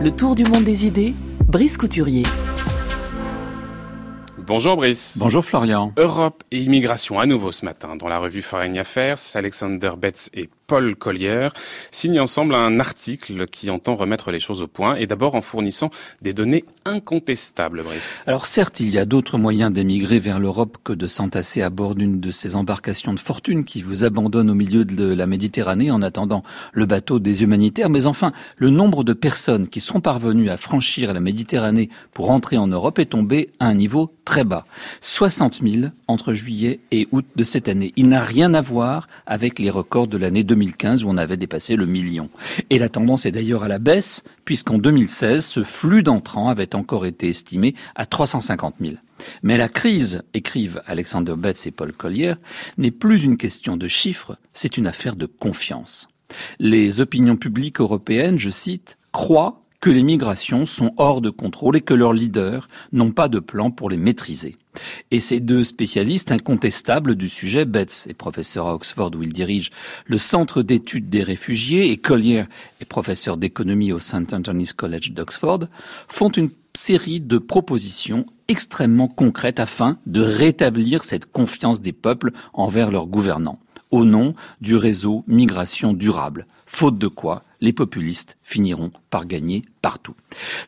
Le tour du monde des idées, Brice Couturier. Bonjour Brice. Bonjour Florian. Europe et immigration à nouveau ce matin. Dans la revue Foreign Affairs, Alexander Betts et Paul Collier signent ensemble un article qui entend remettre les choses au point et d'abord en fournissant des données incontestables, Brice. Alors certes, il y a d'autres moyens d'émigrer vers l'Europe que de s'entasser à bord d'une de ces embarcations de fortune qui vous abandonnent au milieu de la Méditerranée en attendant le bateau des humanitaires. Mais enfin, le nombre de personnes qui sont parvenues à franchir la Méditerranée pour entrer en Europe est tombé à un niveau très bas. 60 000 entre juillet et août de cette année. Il n'a rien à voir avec les records de l'année 2015 où on avait dépassé le million. Et la tendance est d'ailleurs à la baisse puisqu'en 2016, ce flux d'entrants avait encore été estimé à 350 000. Mais la crise, écrivent Alexander Betts et Paul Collier, n'est plus une question de chiffres, c'est une affaire de confiance. Les opinions publiques européennes, je cite, croient que les migrations sont hors de contrôle et que leurs leaders n'ont pas de plan pour les maîtriser. Et ces deux spécialistes incontestables du sujet, Betts est professeur à Oxford où il dirige le Centre d'études des réfugiés et Collier est professeur d'économie au St. Anthony's College d'Oxford, font une série de propositions extrêmement concrètes afin de rétablir cette confiance des peuples envers leurs gouvernants au nom du réseau migration durable, faute de quoi les populistes finiront par gagner partout.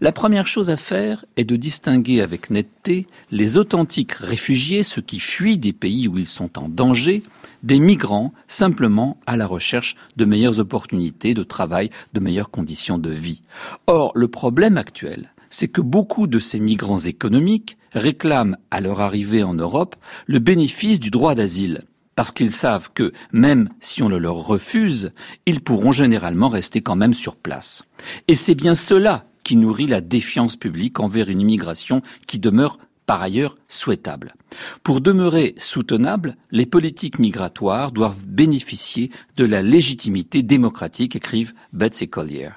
La première chose à faire est de distinguer avec netteté les authentiques réfugiés, ceux qui fuient des pays où ils sont en danger, des migrants simplement à la recherche de meilleures opportunités de travail, de meilleures conditions de vie. Or, le problème actuel, c'est que beaucoup de ces migrants économiques réclament à leur arrivée en Europe le bénéfice du droit d'asile parce qu'ils savent que, même si on le leur refuse, ils pourront généralement rester quand même sur place. Et c'est bien cela qui nourrit la défiance publique envers une immigration qui demeure par ailleurs souhaitable. Pour demeurer soutenables, les politiques migratoires doivent bénéficier de la légitimité démocratique, écrivent Betts et Collier.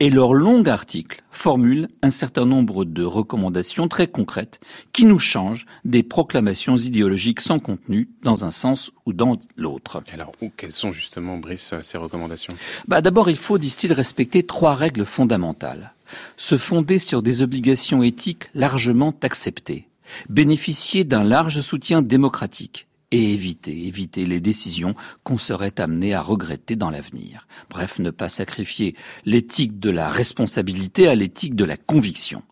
Et leur long article formule un certain nombre de recommandations très concrètes qui nous changent des proclamations idéologiques sans contenu dans un sens ou dans l'autre. Alors, quelles sont justement, Brice, ces recommandations? Bah, D'abord, il faut, disent-ils, respecter trois règles fondamentales. Se fonder sur des obligations éthiques largement acceptées bénéficier d'un large soutien démocratique et éviter, éviter les décisions qu'on serait amené à regretter dans l'avenir. Bref, ne pas sacrifier l'éthique de la responsabilité à l'éthique de la conviction.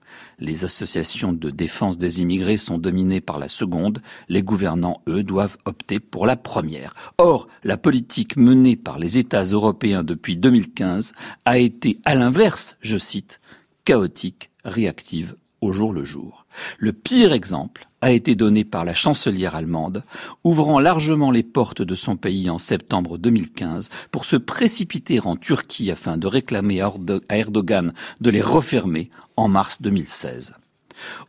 Les associations de défense des immigrés sont dominées par la seconde, les gouvernants, eux, doivent opter pour la première. Or, la politique menée par les États européens depuis 2015 a été, à l'inverse, je cite, chaotique, réactive, au jour le jour. Le pire exemple a été donné par la chancelière allemande, ouvrant largement les portes de son pays en septembre 2015 pour se précipiter en Turquie afin de réclamer à Erdogan de les refermer en mars 2016.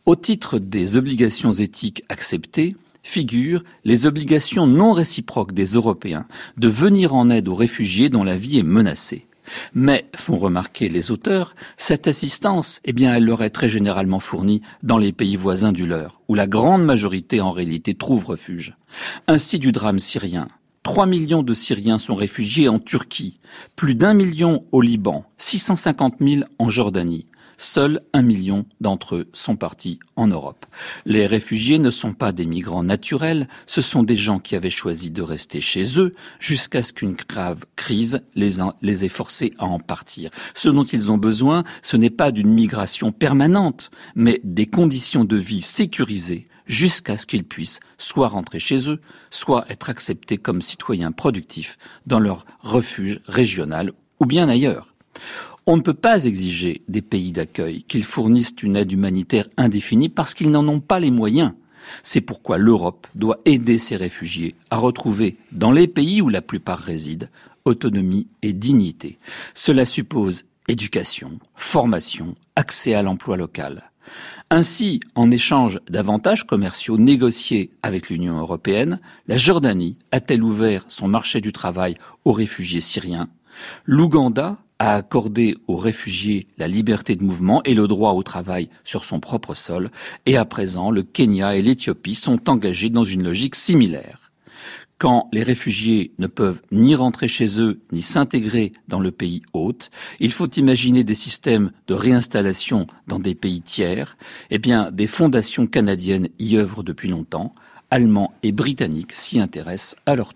Au titre des obligations éthiques acceptées, figurent les obligations non réciproques des Européens de venir en aide aux réfugiés dont la vie est menacée. Mais, font remarquer les auteurs, cette assistance, eh bien, elle leur est très généralement fournie dans les pays voisins du leur, où la grande majorité en réalité trouve refuge. Ainsi du drame syrien. 3 millions de Syriens sont réfugiés en Turquie, plus d'un million au Liban, 650 000 en Jordanie. Seuls un million d'entre eux sont partis en Europe. Les réfugiés ne sont pas des migrants naturels, ce sont des gens qui avaient choisi de rester chez eux jusqu'à ce qu'une grave crise les, les ait forcés à en partir. Ce dont ils ont besoin, ce n'est pas d'une migration permanente, mais des conditions de vie sécurisées jusqu'à ce qu'ils puissent soit rentrer chez eux, soit être acceptés comme citoyens productifs dans leur refuge régional ou bien ailleurs. On ne peut pas exiger des pays d'accueil qu'ils fournissent une aide humanitaire indéfinie parce qu'ils n'en ont pas les moyens. C'est pourquoi l'Europe doit aider ces réfugiés à retrouver, dans les pays où la plupart résident, autonomie et dignité. Cela suppose éducation, formation, accès à l'emploi local. Ainsi, en échange d'avantages commerciaux négociés avec l'Union européenne, la Jordanie a-t-elle ouvert son marché du travail aux réfugiés syriens? L'Ouganda a accordé aux réfugiés la liberté de mouvement et le droit au travail sur son propre sol, et à présent le Kenya et l'Éthiopie sont engagés dans une logique similaire. quand les réfugiés ne peuvent ni rentrer chez eux, ni s'intégrer dans le pays hôte, il faut imaginer des systèmes de réinstallation dans des pays tiers. Eh bien, des fondations canadiennes y œuvrent depuis longtemps. Allemands et Britanniques s'y intéressent à leur